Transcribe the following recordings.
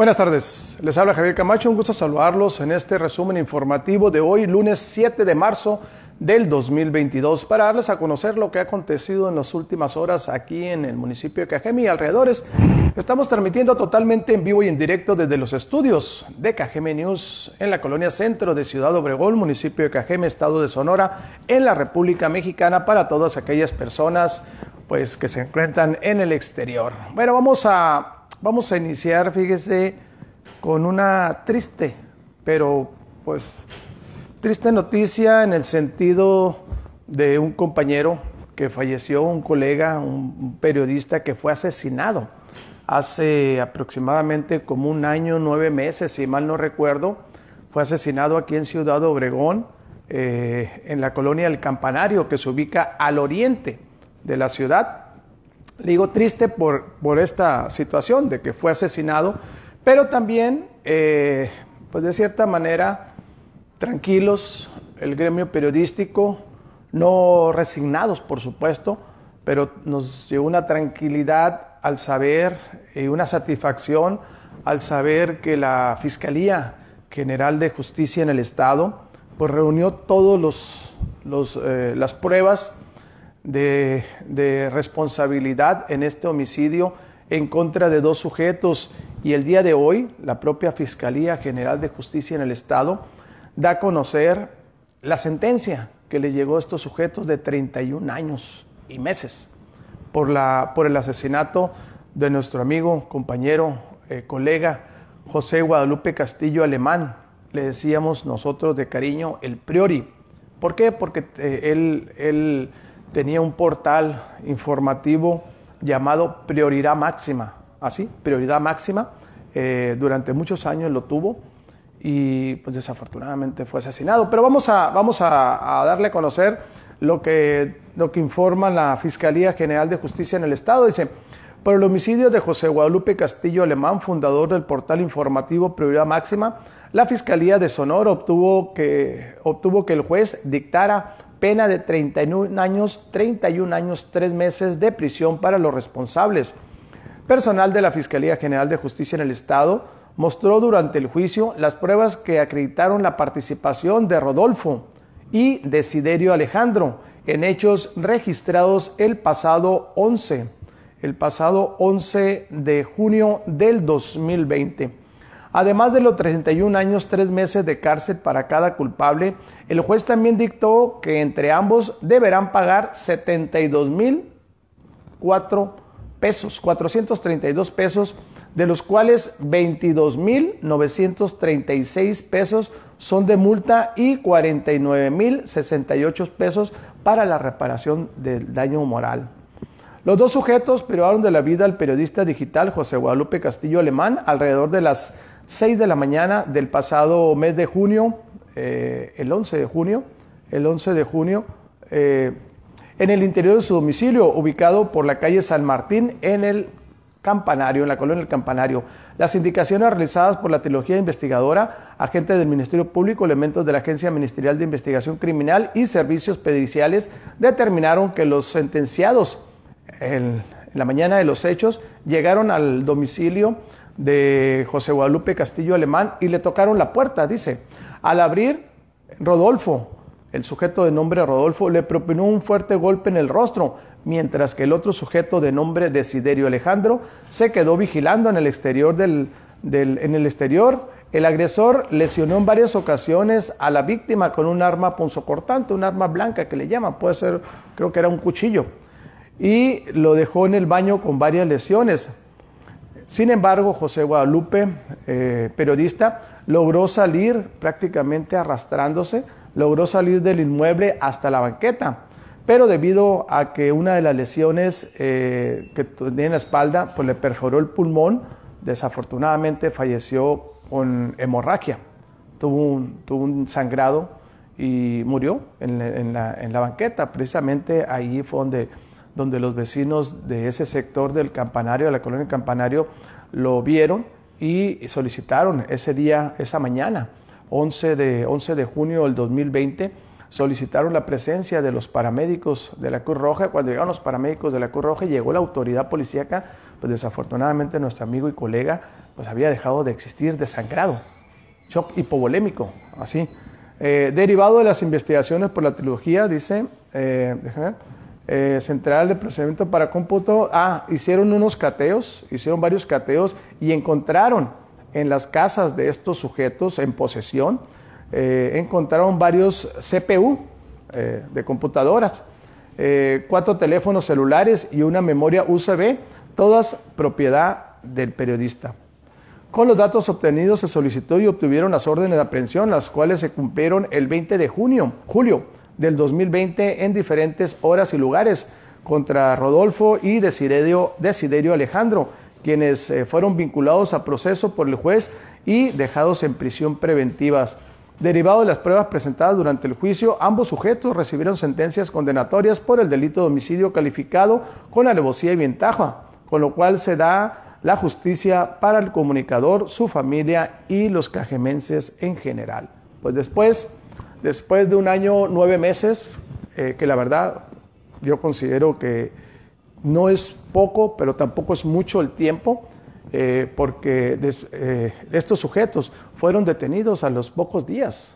Buenas tardes, les habla Javier Camacho, un gusto saludarlos en este resumen informativo de hoy, lunes 7 de marzo del 2022, para darles a conocer lo que ha acontecido en las últimas horas aquí en el municipio de Cajeme y alrededores. Estamos transmitiendo totalmente en vivo y en directo desde los estudios de Cajeme News en la colonia centro de Ciudad Obregón, municipio de Cajeme, estado de Sonora, en la República Mexicana, para todas aquellas personas pues, que se encuentran en el exterior. Bueno, vamos a Vamos a iniciar, fíjese, con una triste, pero pues triste noticia en el sentido de un compañero que falleció, un colega, un periodista que fue asesinado hace aproximadamente como un año, nueve meses, si mal no recuerdo. Fue asesinado aquí en Ciudad Obregón, eh, en la colonia del Campanario, que se ubica al oriente de la ciudad. Le digo triste por, por esta situación de que fue asesinado, pero también, eh, pues de cierta manera, tranquilos, el gremio periodístico, no resignados, por supuesto, pero nos dio una tranquilidad al saber y una satisfacción al saber que la Fiscalía General de Justicia en el Estado pues reunió todas los, los, eh, las pruebas de, responsabilidad en este homicidio en contra de dos sujetos y el día de hoy la propia Fiscalía General de Justicia en el Estado da a conocer la sentencia que le llegó a estos sujetos de 31 años y meses por, la, por el asesinato de nuestro amigo, compañero, eh, colega José Guadalupe Castillo Alemán. Le decíamos nosotros de cariño el priori. ¿Por qué? Porque eh, él, él tenía un portal informativo llamado Prioridad Máxima, así, Prioridad Máxima. Eh, durante muchos años lo tuvo y pues desafortunadamente fue asesinado. Pero vamos a, vamos a, darle a conocer lo que, lo que informa la Fiscalía General de Justicia en el Estado. Dice, por el homicidio de José Guadalupe Castillo Alemán, fundador del portal informativo Prioridad Máxima, la Fiscalía de Sonora obtuvo que, obtuvo que el juez dictara pena de 31 años, 31 años, 3 meses de prisión para los responsables. Personal de la Fiscalía General de Justicia en el Estado mostró durante el juicio las pruebas que acreditaron la participación de Rodolfo y Desiderio Alejandro en hechos registrados el pasado 11, el pasado 11 de junio del 2020. Además de los 31 años, 3 meses de cárcel para cada culpable, el juez también dictó que entre ambos deberán pagar 72 mil 4 pesos, 432 pesos, de los cuales 22 mil 936 pesos son de multa y 49 mil 68 pesos para la reparación del daño moral. Los dos sujetos privaron de la vida al periodista digital José Guadalupe Castillo Alemán alrededor de las 6 de la mañana del pasado mes de junio, eh, el 11 de junio, el 11 de junio, eh, en el interior de su domicilio, ubicado por la calle San Martín, en el Campanario, en la colonia del Campanario. Las indicaciones realizadas por la trilogía investigadora, agentes del Ministerio Público, elementos de la Agencia Ministerial de Investigación Criminal y Servicios Periciales determinaron que los sentenciados en la mañana de los hechos llegaron al domicilio de José Guadalupe Castillo Alemán y le tocaron la puerta, dice. Al abrir, Rodolfo, el sujeto de nombre Rodolfo, le propinó un fuerte golpe en el rostro, mientras que el otro sujeto de nombre Desiderio Alejandro se quedó vigilando en el exterior del, en el exterior. El agresor lesionó en varias ocasiones a la víctima con un arma punzocortante, un arma blanca que le llaman, puede ser, creo que era un cuchillo, y lo dejó en el baño con varias lesiones. Sin embargo, José Guadalupe, eh, periodista, logró salir prácticamente arrastrándose, logró salir del inmueble hasta la banqueta, pero debido a que una de las lesiones eh, que tenía en la espalda pues le perforó el pulmón, desafortunadamente falleció con hemorragia, tuvo un, sangrado y murió en la, en la banqueta. Precisamente ahí fue donde donde los vecinos de ese sector del campanario, de la colonia Campanario, lo vieron y solicitaron ese día, esa mañana, 11 de, 11 de junio del 2020, solicitaron la presencia de los paramédicos de la Cruz Roja. Cuando llegaron los paramédicos de la Cruz Roja, llegó la autoridad policíaca, pues desafortunadamente nuestro amigo y colega pues había dejado de existir desangrado, shock hipovolémico, así. Eh, derivado de las investigaciones por la trilogía, dice, eh, déjame eh, Central de Procedimiento para Cómputo, ah, hicieron unos cateos, hicieron varios cateos y encontraron en las casas de estos sujetos en posesión, eh, encontraron varios CPU eh, de computadoras, cuatro teléfonos celulares y una memoria USB, todas propiedad del periodista. Con los datos obtenidos se solicitó y obtuvieron las órdenes de aprehensión, las cuales se cumplieron el 20 de junio, julio del 2020 en diferentes horas y lugares contra Rodolfo y Desiderio, Desiderio Alejandro, quienes fueron vinculados a proceso por el juez y dejados en prisión preventivas. Derivado de las pruebas presentadas durante el juicio, ambos sujetos recibieron sentencias condenatorias por el delito de homicidio calificado con alevosía y ventaja, con lo cual se da la justicia para el comunicador, su familia y los cajemenses en general. Pues después, después de un año, nueve meses, eh, que la verdad yo considero que no es poco, pero tampoco es mucho el tiempo, eh, porque eh, estos sujetos fueron detenidos a los pocos días,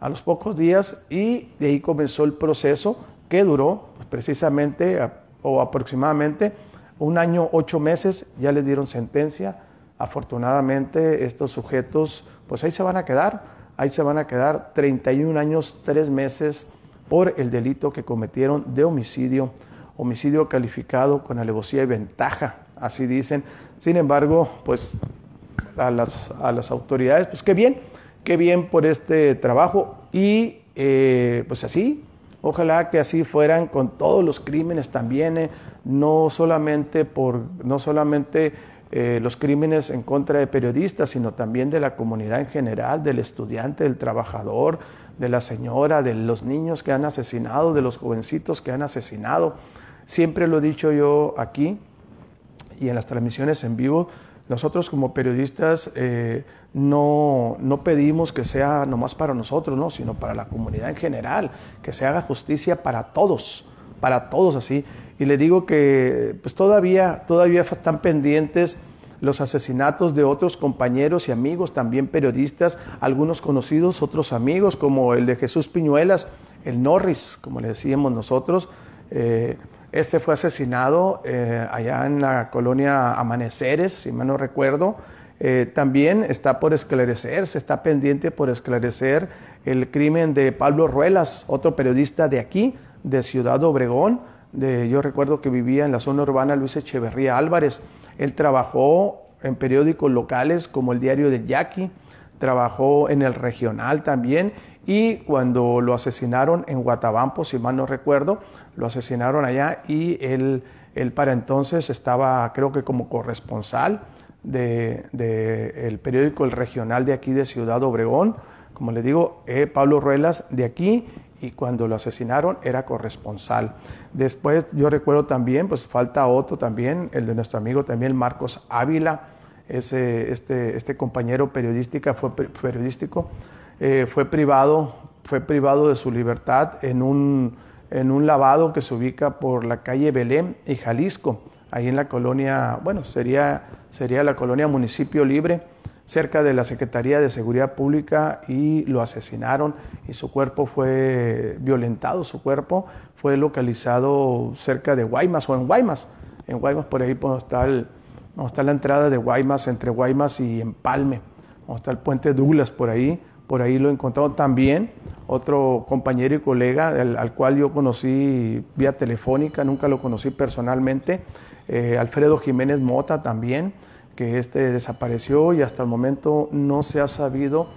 a los pocos días, y de ahí comenzó el proceso que duró precisamente o aproximadamente un año, ocho meses, ya les dieron sentencia. Afortunadamente estos sujetos, pues ahí se van a quedar, ahí se van a quedar 31 años, tres meses por el delito que cometieron de homicidio, homicidio calificado con alevosía y ventaja, así dicen. Sin embargo, pues a las, a las autoridades, pues qué bien, qué bien por este trabajo y eh, pues así, ojalá que así fueran con todos los crímenes también, eh, no solamente por, no solamente eh, los crímenes en contra de periodistas, sino también de la comunidad en general, del estudiante, del trabajador, de la señora, de los niños que han asesinado, de los jovencitos que han asesinado. Siempre lo he dicho yo aquí, y en las transmisiones en vivo, nosotros como periodistas eh, no, no, pedimos que sea nomás para nosotros, ¿no? sino para la comunidad en general, que se haga justicia para todos, para todos así. Y le digo que pues todavía, todavía están pendientes los asesinatos de otros compañeros y amigos, también periodistas, algunos conocidos, otros amigos, como el de Jesús Piñuelas, el Norris, como le decíamos nosotros. Eh, este fue asesinado eh, allá en la colonia Amaneceres, si mal no recuerdo. Eh, también está por esclarecer, se está pendiente por esclarecer el crimen de Pablo Ruelas, otro periodista de aquí, de Ciudad Obregón. De, yo recuerdo que vivía en la zona urbana Luis Echeverría Álvarez. Él trabajó en periódicos locales como el Diario de Yaqui, trabajó en el regional también y cuando lo asesinaron en Guatabampo, si mal no recuerdo, lo asesinaron allá y él, él para entonces estaba creo que como corresponsal del de, el periódico El Regional de aquí de Ciudad Obregón, como le digo, eh, Pablo Ruelas de aquí y cuando lo asesinaron era corresponsal. Después yo recuerdo también, pues falta otro también, el de nuestro amigo también Marcos Ávila, ese, este, este compañero periodística fue periodístico eh, fue, privado, fue privado de su libertad en un, en un lavado que se ubica por la calle Belén y Jalisco, ahí en la colonia, bueno, sería, sería la colonia Municipio Libre, cerca de la Secretaría de Seguridad Pública y lo asesinaron y su cuerpo fue violentado, su cuerpo fue localizado cerca de Guaymas o en Guaymas. En Guaymas por ahí pues, está, el, está la entrada de Guaymas, entre Guaymas y Empalme, está el puente Douglas por ahí por ahí lo he encontrado también, otro compañero y colega al, cual yo conocí vía telefónica, nunca lo conocí personalmente, eh, Alfredo Jiménez Mota también, que este desapareció y hasta el momento no se ha sabido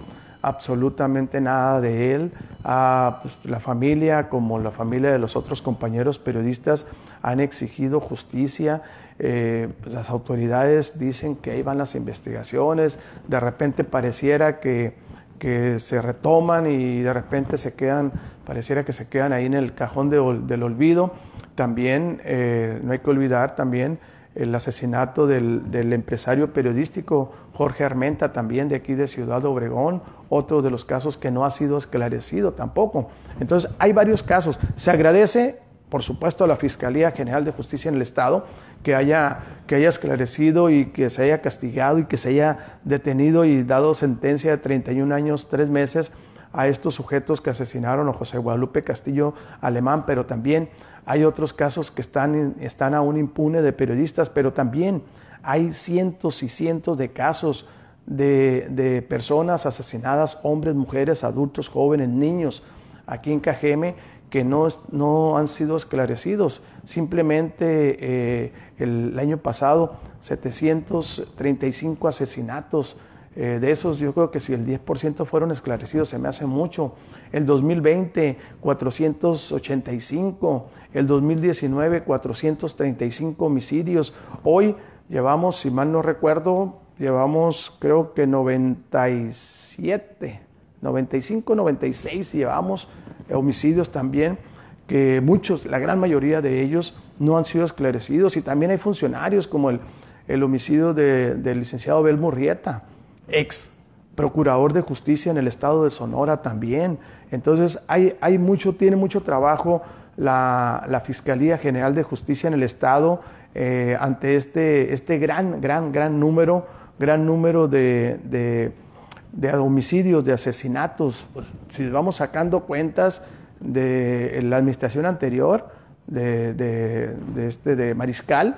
absolutamente nada de él. Ah, pues, la familia, como la familia de los otros compañeros periodistas, han exigido justicia. Eh, pues, las autoridades dicen que ahí van las investigaciones. De repente pareciera que que se retoman y de repente se quedan, pareciera que se quedan ahí en el cajón del olvido. También, eh, no hay que olvidar también el asesinato del, del, empresario periodístico Jorge Armenta, también de aquí de Ciudad Obregón, otro de los casos que no ha sido esclarecido tampoco. Entonces, hay varios casos. Se agradece, por supuesto, a la Fiscalía General de Justicia en el Estado que haya, que haya esclarecido y que se haya castigado y que se haya detenido y dado sentencia de 31 años, 3 meses a estos sujetos que asesinaron a José Guadalupe Castillo Alemán, pero también hay otros casos que están, están aún impunes de periodistas, pero también hay cientos y cientos de casos de, de, personas asesinadas, hombres, mujeres, adultos, jóvenes, niños, aquí en Cajeme, que no, no han sido esclarecidos. Simplemente eh, el, año pasado 735 asesinatos. Eh, de esos yo creo que si el 10% fueron esclarecidos se me hace mucho. El 2020 485, el 2019 435 homicidios. Hoy llevamos, si mal no recuerdo, llevamos creo que 97, 95, 96 llevamos homicidios también, que muchos, la gran mayoría de ellos no han sido esclarecidos y también hay funcionarios como el, el homicidio del licenciado Abel Murrieta, ex procurador de justicia en el estado de Sonora también. Entonces hay, hay mucho, tiene mucho trabajo la, la, Fiscalía General de Justicia en el estado eh, ante este, este gran, gran, gran número, gran número de, de homicidios, de asesinatos, pues, si vamos sacando cuentas de la administración anterior, de, de, este, de Mariscal,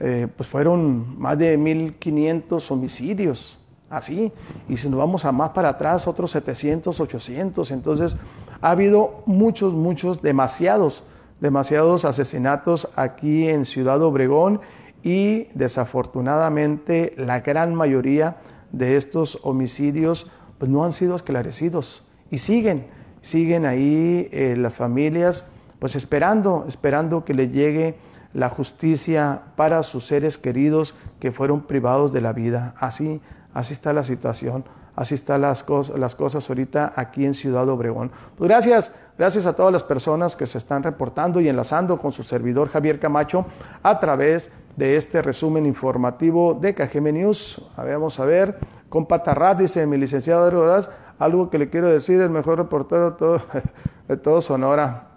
eh, pues fueron más de 1.500 homicidios, así, y si nos vamos a más para atrás, otros 700, 800, entonces ha habido muchos, muchos, demasiados, demasiados asesinatos aquí en Ciudad Obregón y desafortunadamente la gran mayoría de estos homicidios pues no han sido esclarecidos. Y siguen, siguen ahí eh, las familias pues esperando, esperando que le llegue la justicia para sus seres queridos que fueron privados de la vida. Así, así está la situación, así están las, cosas, las cosas ahorita aquí en Ciudad Obregón. Pues gracias, gracias a todas las personas que se están reportando y enlazando con su servidor Javier Camacho a través de este resumen informativo de Cajeme News. Vamos a ver, con Patarrat, dice mi licenciado Rodríguez, algo que le quiero decir, el mejor reportero de todo, de todo Sonora,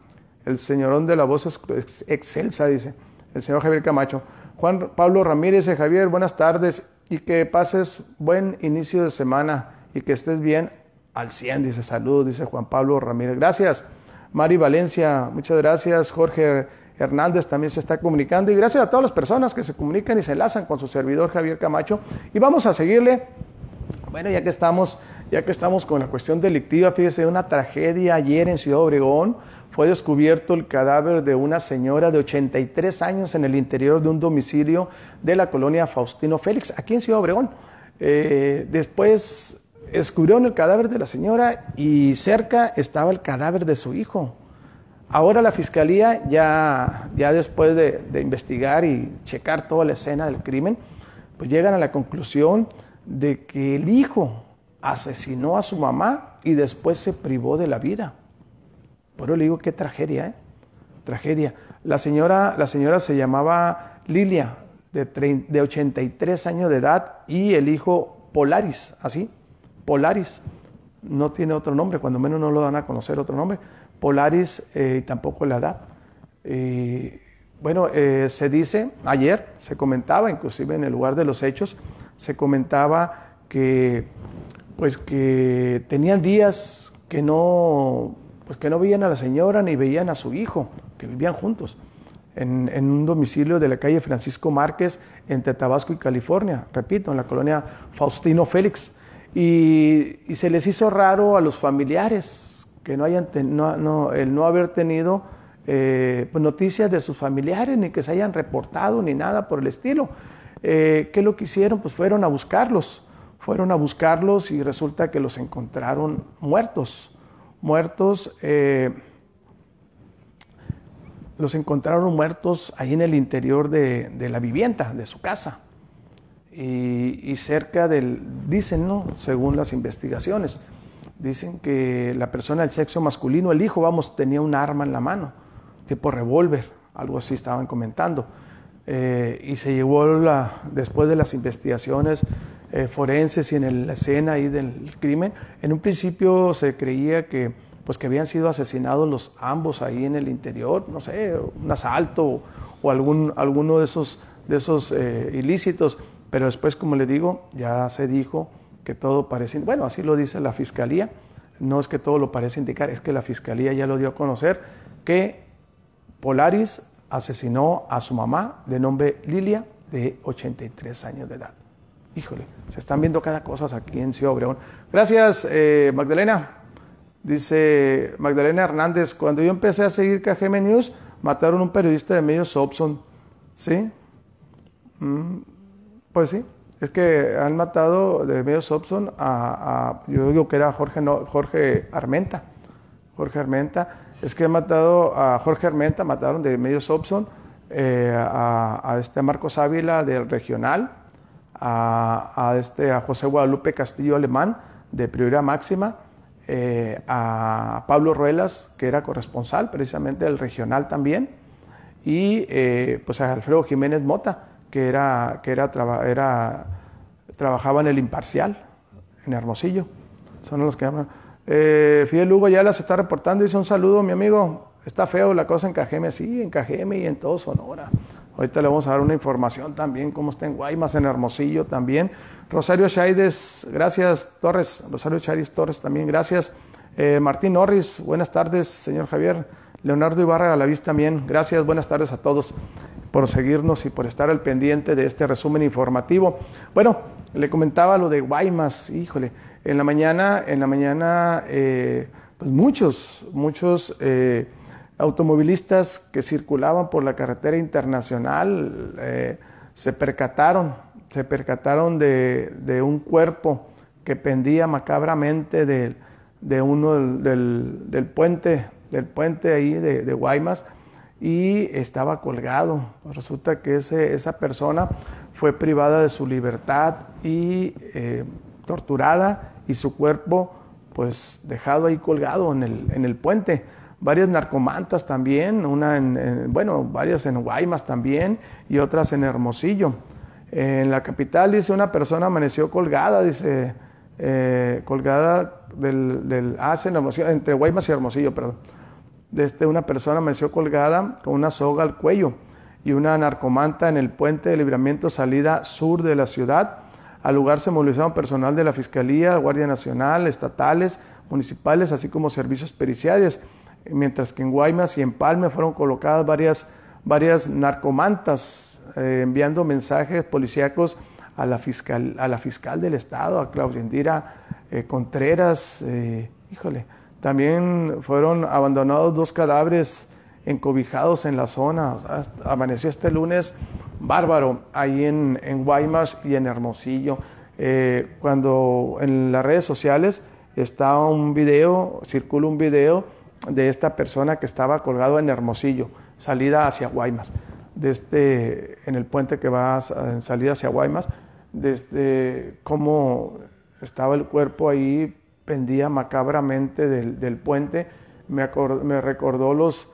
el señorón de la voz excelsa, dice el señor Javier Camacho. Juan Pablo Ramírez, Javier, buenas tardes y que pases buen inicio de semana y que estés bien al 100, dice salud, dice Juan Pablo Ramírez. Gracias. Mari Valencia, muchas gracias. Jorge Hernández también se está comunicando y gracias a todas las personas que se comunican y se enlazan con su servidor Javier Camacho. Y vamos a seguirle, bueno, ya que estamos, ya que estamos con la cuestión delictiva, fíjese, una tragedia ayer en Ciudad Obregón, fue descubierto el cadáver de una señora de 83 años en el interior de un domicilio de la colonia Faustino Félix, aquí en Ciudad Obregón. Eh, después descubrieron el cadáver de la señora y cerca estaba el cadáver de su hijo. Ahora la fiscalía, ya, ya después de, investigar y checar toda la escena del crimen, pues llegan a la conclusión de que el hijo asesinó a su mamá y después se privó de la vida. Por eso le digo qué tragedia, ¿eh? Tragedia. La señora, la señora se llamaba Lilia, de, de 83 años de edad, y el hijo Polaris, así, Polaris. No tiene otro nombre, cuando menos no lo dan a conocer otro nombre Polaris eh, tampoco la edad. bueno, eh, se dice, ayer se comentaba, inclusive en el lugar de los hechos, se comentaba que, pues, que tenían días que no, pues, que no veían a la señora ni veían a su hijo, que vivían juntos. En, un domicilio de la calle Francisco Márquez entre Tabasco y California, repito, en la colonia Faustino Félix. y se les hizo raro a los familiares, que no hayan el no haber tenido eh, pues, noticias de sus familiares, ni que se hayan reportado, ni nada por el estilo. Eh, ¿Qué lo que hicieron? Pues fueron a buscarlos, fueron a buscarlos y resulta que los encontraron muertos, muertos, eh, los encontraron muertos ahí en el interior de, la vivienda, de su casa. Y, y cerca del, dicen, ¿no? Según las investigaciones, Dicen que la persona del sexo masculino, el hijo, vamos, tenía un arma en la mano, tipo revólver, algo así estaban comentando. eh, y se llevó la, después de las investigaciones eh, forenses y en la escena ahí del crimen, en un principio se creía que pues que habían sido asesinados los ambos ahí en el interior, no sé, un asalto o, algún, alguno de esos, de esos eh, ilícitos, pero después, como le digo, ya se dijo que todo parece, bueno, así lo dice la fiscalía, no es que todo lo parece indicar, es que la fiscalía ya lo dio a conocer, que Polaris asesinó a su mamá de nombre Lilia, de 83 años de edad. Híjole, se están viendo cada cosa aquí en Ciudad Obregón. Gracias, eh, Magdalena. Dice Magdalena Hernández, cuando yo empecé a seguir KGM News, mataron a un periodista de medios Sobson. ¿Sí? Mm, pues sí, es que han matado de medios Sobson a, yo digo que era Jorge, Jorge Armenta. Jorge Armenta. Es que han matado a Jorge Armenta, mataron de medios Sobson eh, a, este Marcos Ávila del regional, a, este, a José Guadalupe Castillo Alemán de Prioridad Máxima eh, a Pablo Ruelas, que era corresponsal precisamente del regional también, y eh, pues a Alfredo Jiménez Mota, que, era, que era, era, trabajaba en el Imparcial, en Hermosillo. Son los que llaman. Eh, Fidel Lugo ya las está reportando, dice un saludo, mi amigo. Está feo la cosa en Cajeme, sí, en Cajeme y en todo Sonora. Ahorita le vamos a dar una información también, cómo está en Guaymas, en Hermosillo también. Rosario Chaides, gracias Torres. Rosario Chaides Torres también, gracias. Eh, Martín Norris, buenas tardes, señor Javier. Leonardo Ibarra a la vista también, gracias, buenas tardes a todos por seguirnos y por estar al pendiente de este resumen informativo. Bueno, le comentaba lo de Guaymas, híjole, en la mañana, en la mañana, eh, pues muchos, muchos eh, automovilistas que circulaban por la carretera internacional eh, se percataron, se percataron de, un cuerpo que pendía macabramente de, uno del, puente, del puente ahí de, Guaymas y estaba colgado. Resulta que ese, esa persona fue privada de su libertad y eh, torturada y su cuerpo pues dejado ahí colgado en el, en el puente varias narcomantas también, una en, bueno, varias en Guaymas también y otras en Hermosillo. En la capital, dice, una persona amaneció colgada, dice, eh, colgada del, del ah, entre Guaymas y Hermosillo, perdón. Desde una persona amaneció colgada con una soga al cuello y una narcomanta en el puente de libramiento salida sur de la ciudad. Al lugar se movilizaron personal de la Fiscalía, Guardia Nacional, estatales, municipales, así como servicios periciales mientras que en Guaymas y en Palme fueron colocadas varias, varias narcomantas eh, enviando mensajes policíacos a la fiscal, a la fiscal del estado, a Claudia Indira eh, Contreras, eh, híjole, también fueron abandonados dos cadáveres encobijados en la zona, amaneció este lunes bárbaro ahí en, en Guaymas y en Hermosillo, cuando en las redes sociales está un video, circula un video, de esta persona que estaba colgado en Hermosillo, salida hacia Guaymas, desde en el puente que va en salida hacia Guaymas, desde cómo estaba el cuerpo ahí, pendía macabramente del, puente, me, me recordó los,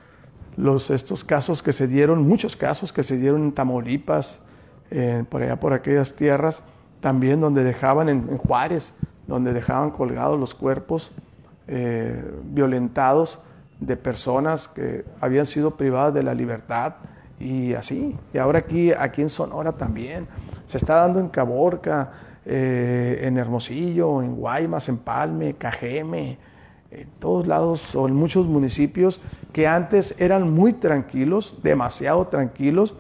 los, estos casos que se dieron, muchos casos que se dieron en Tamaulipas, por allá por aquellas tierras, también donde dejaban en Juárez, donde dejaban colgados los cuerpos eh, violentados de personas que habían sido privadas de la libertad y así. Y ahora aquí, aquí en Sonora también. Se está dando en Caborca, eh, en Hermosillo, en Guaymas, en Palme, Cajeme, en todos lados o en muchos municipios que antes eran muy tranquilos, demasiado tranquilos,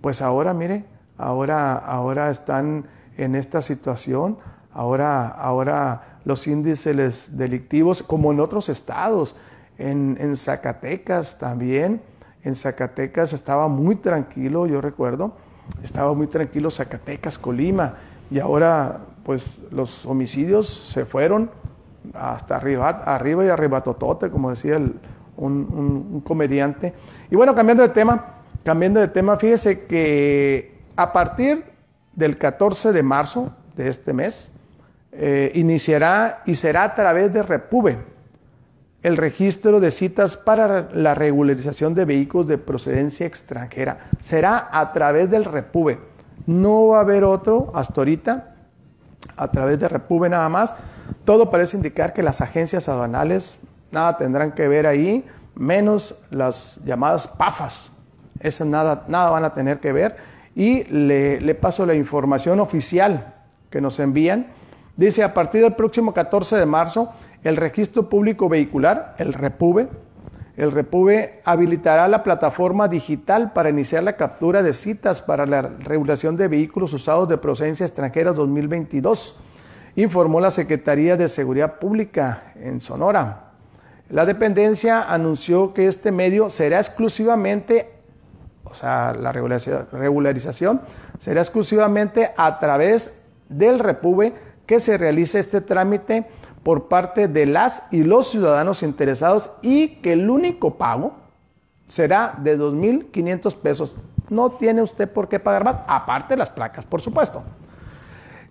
pues ahora, mire, ahora, ahora están en esta situación, ahora, ahora los índices delictivos, como en otros estados. En, Zacatecas también, en Zacatecas estaba muy tranquilo, yo recuerdo, estaba muy tranquilo Zacatecas, Colima, y ahora pues los homicidios se fueron hasta arriba, arriba y como decía un, un, comediante. Y bueno, cambiando de tema, cambiando de tema, fíjese que a partir del 14 de marzo de este mes, eh, iniciará y será a través de Repube. el registro de citas para la regularización de vehículos de procedencia extranjera. Será a través del Repube. No va a haber otro hasta ahorita, a través de Repube nada más. Todo parece indicar que las agencias aduanales nada tendrán que ver ahí, menos las llamadas PAFAS. Esas nada, nada van a tener que ver. Y le, le paso la información oficial que nos envían. Dice, a partir del próximo 14 de marzo, el registro público vehicular, el REPUBE, el REPUBE habilitará la plataforma digital para iniciar la captura de citas para la regulación de vehículos usados de procedencia extranjera 2022, informó la Secretaría de Seguridad Pública en Sonora. La dependencia anunció que este medio será exclusivamente, o sea, la regularización será exclusivamente a través del REPUBE que se realice este trámite por parte de las y los ciudadanos interesados y que el único pago será de 2.500 pesos. No tiene usted por qué pagar más, aparte las placas, por supuesto.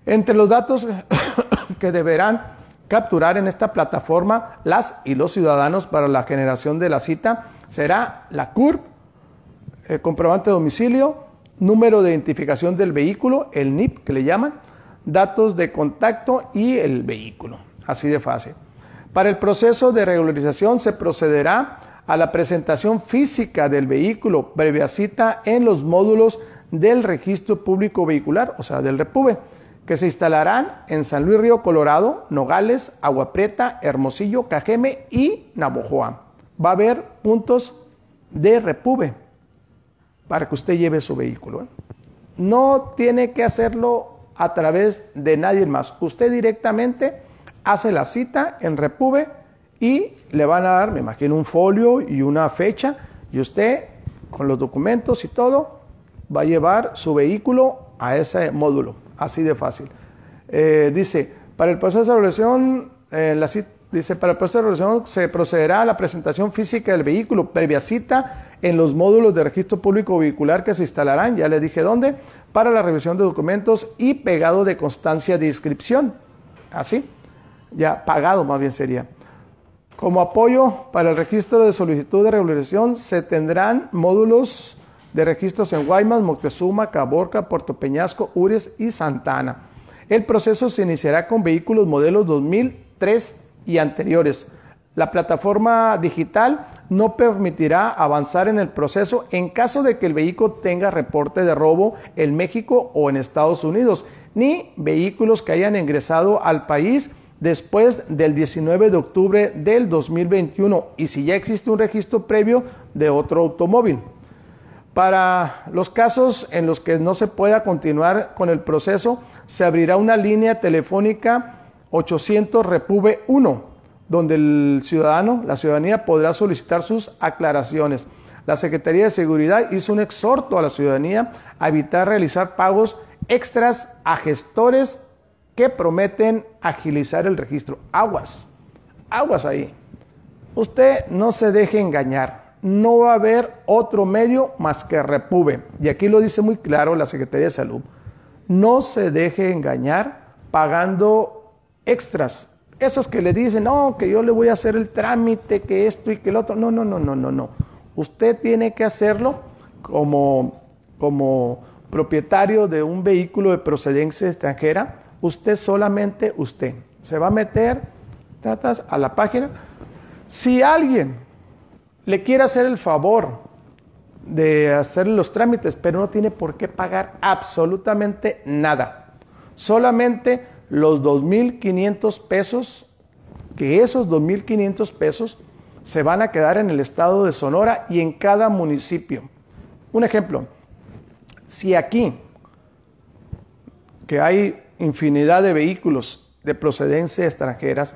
Entre los datos que deberán capturar en esta plataforma las y los ciudadanos para la generación de la cita será la CURP, el comprobante de domicilio, número de identificación del vehículo, el NIP que le llaman, datos de contacto y el vehículo. Así de fácil. Para el proceso de regularización se procederá a la presentación física del vehículo previa cita en los módulos del registro público vehicular, o sea, del REPUBE, que se instalarán en San Luis Río Colorado, Nogales, Agua Prieta, Hermosillo, Cajeme y Navojoa. Va a haber puntos de REPUBE para que usted lleve su vehículo. ¿eh? No tiene que hacerlo a través de nadie más. Usted directamente hace la cita en Repube y le van a dar, me imagino, un folio y una fecha y usted con los documentos y todo va a llevar su vehículo a ese módulo, así de fácil. Eh, dice, para el proceso de regulación, eh, la dice, para el proceso de regulación se procederá a la presentación física del vehículo previa cita en los módulos de registro público vehicular que se instalarán, ya le dije dónde, para la revisión de documentos y pegado de constancia de inscripción. Así ya pagado más bien sería. Como apoyo para el registro de solicitud de regularización se tendrán módulos de registros en Guaymas, Moctezuma, Caborca, Puerto Peñasco, Ures y Santana. El proceso se iniciará con vehículos modelos 2003 y anteriores. La plataforma digital no permitirá avanzar en el proceso en caso de que el vehículo tenga reporte de robo en México o en Estados Unidos, ni vehículos que hayan ingresado al país después del 19 de octubre del 2021 y si ya existe un registro previo de otro automóvil. Para los casos en los que no se pueda continuar con el proceso, se abrirá una línea telefónica 800 Repube 1, donde el ciudadano, la ciudadanía podrá solicitar sus aclaraciones. La Secretaría de Seguridad hizo un exhorto a la ciudadanía a evitar realizar pagos extras a gestores que prometen agilizar el registro. Aguas, aguas ahí. Usted no se deje engañar. No va a haber otro medio más que Repube. Y aquí lo dice muy claro la Secretaría de Salud. No se deje engañar pagando extras. Esos que le dicen, no, que yo le voy a hacer el trámite, que esto y que el otro. No, no, no, no, no, no. Usted tiene que hacerlo como, como propietario de un vehículo de procedencia extranjera usted solamente usted. Se va a meter tratas, a la página. Si alguien le quiere hacer el favor de hacer los trámites, pero no tiene por qué pagar absolutamente nada. Solamente los 2.500 pesos, que esos 2.500 pesos se van a quedar en el estado de Sonora y en cada municipio. Un ejemplo, si aquí, que hay infinidad de vehículos de procedencia extranjeras,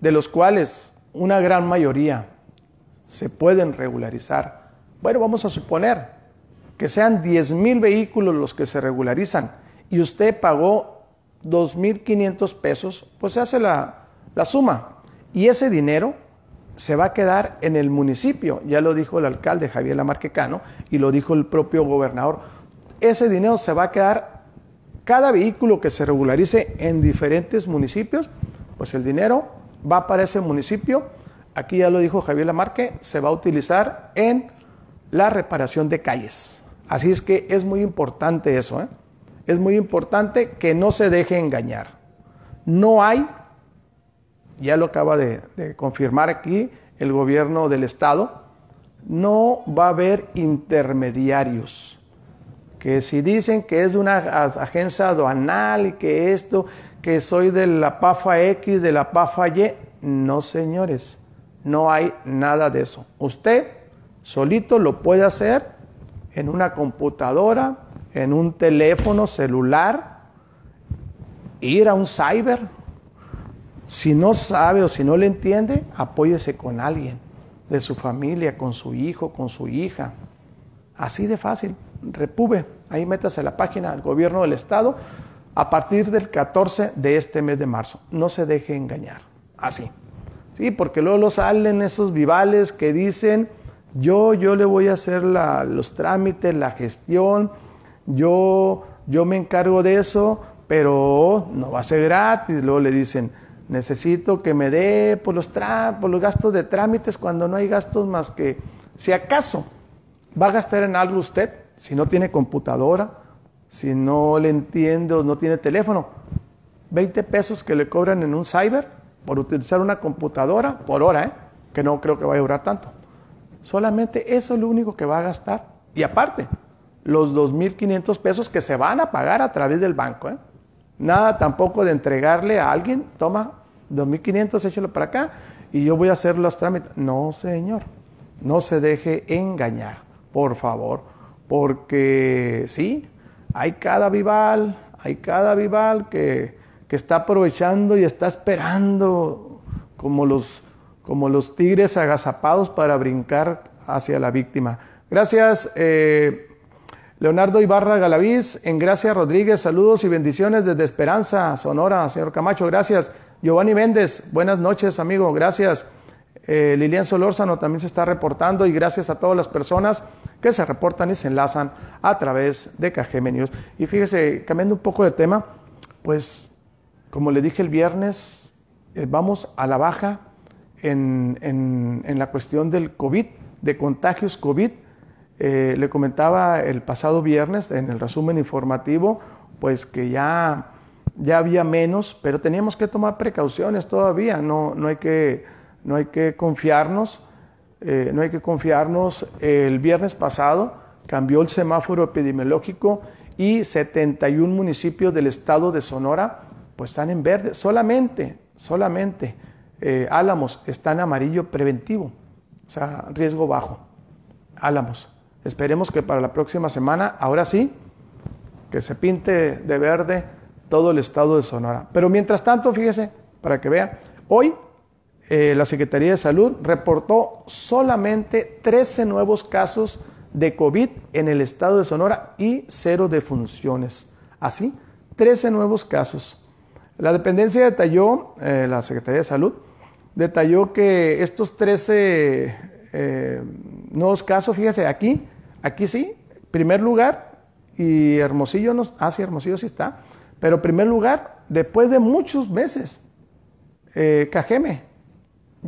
de los cuales una gran mayoría se pueden regularizar. Bueno, vamos a suponer que sean 10 mil vehículos los que se regularizan y usted pagó 2.500 pesos, pues se hace la, la suma. Y ese dinero se va a quedar en el municipio, ya lo dijo el alcalde Javier Lamarquecano y lo dijo el propio gobernador. Ese dinero se va a quedar cada vehículo que se regularice en diferentes municipios, pues el dinero va para ese municipio aquí ya lo dijo Javier Lamarque, se va a utilizar en la reparación de calles. Así es que es muy importante eso, ¿eh? Es muy importante que no se deje engañar. No hay, ya lo acaba de, confirmar aquí el gobierno del estado, no va a haber intermediarios. Que si dicen que es de una agencia aduanal y que esto, que soy de la PAFA X, de la PAFA Y, no señores, no hay nada de eso. Usted solito lo puede hacer en una computadora, en un teléfono celular, ir a un cyber. Si no sabe o si no le entiende, apóyese con alguien de su familia, con su hijo, con su hija. Así de fácil. Repube, ahí métase la página del gobierno del estado a partir del 14 de este mes de marzo. No se deje engañar. Así. Sí, porque luego salen esos vivales que dicen, yo, yo le voy a hacer los trámites, la gestión, yo, yo me encargo de eso, pero no va a ser gratis. Luego le dicen, necesito que me dé por los, por los gastos de trámites cuando no hay gastos más que, si acaso va a gastar en algo usted, si no tiene computadora, si no le entiende o no tiene teléfono, 20 pesos que le cobran en un cyber por utilizar una computadora por hora, ¿eh? que no creo que vaya a durar tanto. Solamente eso es lo único que va a gastar. Y aparte, los 2.500 pesos que se van a pagar a través del banco. ¿eh? Nada tampoco de entregarle a alguien, toma 2.500, échalo para acá y yo voy a hacer los trámites. No, señor, no se deje engañar, por favor, porque sí, hay cada vival, hay cada vival que, que está aprovechando y está esperando como los, como los tigres agazapados para brincar hacia la víctima. Gracias, eh, Leonardo Ibarra Galaviz, en Gracia Rodríguez, saludos y bendiciones desde Esperanza, Sonora, señor Camacho, gracias. Giovanni Méndez, buenas noches, amigo, gracias. Eh, Lilian Solórzano también se está reportando y gracias a todas las personas que se reportan y se enlazan a través de News. Y fíjese, cambiando un poco de tema, pues como le dije el viernes, eh, vamos a la baja en, en, la cuestión del COVID, de contagios COVID. Eh, le comentaba el pasado viernes en el resumen informativo, pues que ya ya había menos, pero teníamos que tomar precauciones todavía, no, no, hay, que, no hay que confiarnos, eh, no hay que confiarnos. El viernes pasado cambió el semáforo epidemiológico y 71 municipios del estado de Sonora pues están en verde, solamente, solamente eh, Álamos está en amarillo preventivo, o sea, riesgo bajo. Álamos. Esperemos que para la próxima semana, ahora sí, que se pinte de verde todo el estado de Sonora. Pero mientras tanto, fíjese, para que vea, hoy eh, la Secretaría de Salud reportó solamente 13 nuevos casos de COVID en el estado de Sonora y cero defunciones. Así, 13 nuevos casos. La dependencia detalló, eh, la Secretaría de Salud, detalló que estos 13 eh, nuevos casos, fíjese, aquí, aquí sí, primer lugar, y Hermosillo, no, ah, sí, Hermosillo sí está, pero primer lugar, después de muchos meses, eh, Cajeme,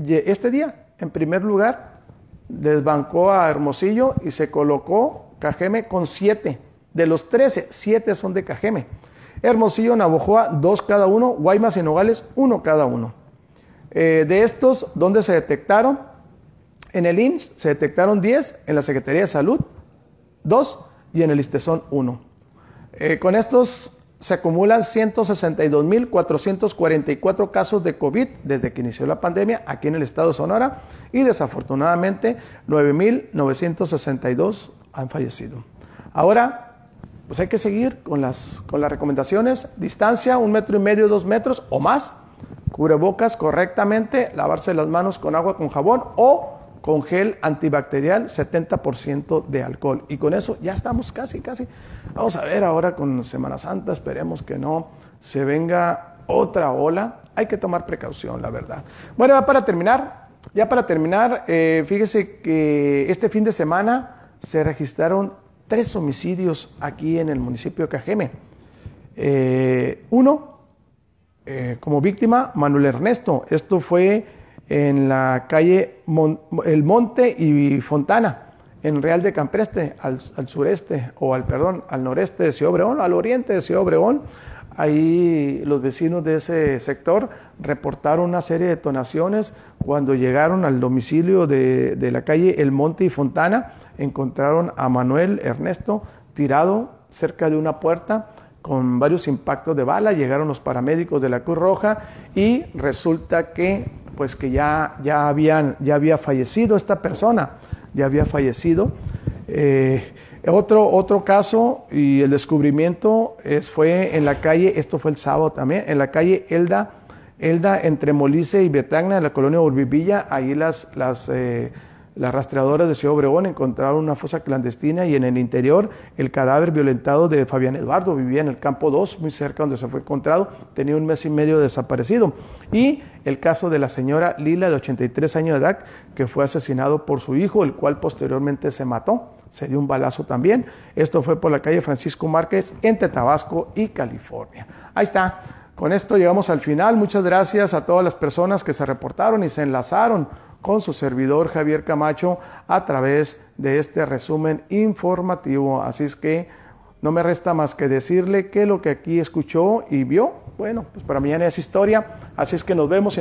este día, en primer lugar, desbancó a Hermosillo y se colocó Cajeme con siete. De los trece, siete son de Cajeme. Hermosillo, Navojoa, dos cada uno. Guaymas y Nogales, uno cada uno. Eh, de estos, ¿dónde se detectaron? En el IMSS se detectaron 10, en la Secretaría de Salud, dos, y en el ISTESON, uno. Eh, con estos se acumulan 162.444 casos de COVID desde que inició la pandemia aquí en el estado de Sonora y desafortunadamente 9.962 han fallecido. Ahora, pues hay que seguir con las, con las recomendaciones, distancia, un metro y medio, dos metros o más, cubrebocas correctamente, lavarse las manos con agua con jabón o con gel antibacterial, 70% de alcohol. Y con eso ya estamos casi, casi. Vamos a ver ahora con Semana Santa, esperemos que no se venga otra ola. Hay que tomar precaución, la verdad. Bueno, ya para terminar, ya para terminar, eh, fíjese que este fin de semana se registraron tres homicidios aquí en el municipio de Cajeme. Eh, uno, eh, como víctima, Manuel Ernesto. Esto fue en la calle El Monte y Fontana, en Real de Campreste, al, sureste, o al, perdón, al noreste de Ciudad Obregón, al oriente de Ciudad Obregón. Ahí los vecinos de ese sector reportaron una serie de detonaciones. Cuando llegaron al domicilio de, de la calle El Monte y Fontana, encontraron a Manuel Ernesto tirado cerca de una puerta con varios impactos de bala, llegaron los paramédicos de la Cruz Roja y resulta que pues que ya, ya, habían, ya había fallecido esta persona, ya había fallecido. Eh, otro, otro caso y el descubrimiento es, fue en la calle, esto fue el sábado también, en la calle Elda, Elda entre Molice y Betagna, en la colonia Urbivilla, ahí las, las eh, las rastreadoras de Ciudad Obregón encontraron una fosa clandestina y en el interior el cadáver violentado de Fabián Eduardo. Vivía en el campo 2, muy cerca donde se fue encontrado. Tenía un mes y medio desaparecido. Y el caso de la señora Lila, de 83 años de edad, que fue asesinado por su hijo, el cual posteriormente se mató. Se dio un balazo también. Esto fue por la calle Francisco Márquez, entre Tabasco y California. Ahí está. Con esto llegamos al final. Muchas gracias a todas las personas que se reportaron y se enlazaron con su servidor Javier Camacho a través de este resumen informativo. Así es que no me resta más que decirle que lo que aquí escuchó y vio, bueno, pues para mañana es historia. Así es que nos vemos y nos